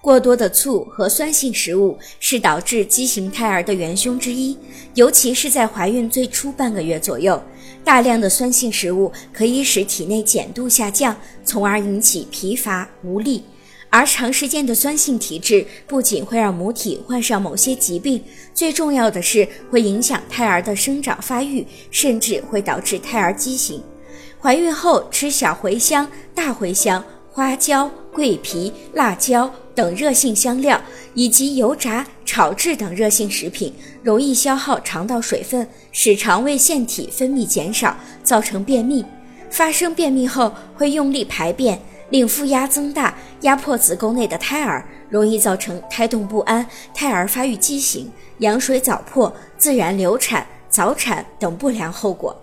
过多的醋和酸性食物是导致畸形胎儿的元凶之一，尤其是在怀孕最初半个月左右。大量的酸性食物可以使体内碱度下降，从而引起疲乏无力。而长时间的酸性体质不仅会让母体患上某些疾病，最重要的是会影响胎儿的生长发育，甚至会导致胎儿畸形。怀孕后吃小茴香、大茴香、花椒、桂皮、辣椒等热性香料，以及油炸、炒制等热性食品，容易消耗肠道水分，使肠胃腺体分泌减少，造成便秘。发生便秘后会用力排便。令腹压增大，压迫子宫内的胎儿，容易造成胎动不安、胎儿发育畸形、羊水早破、自然流产、早产等不良后果。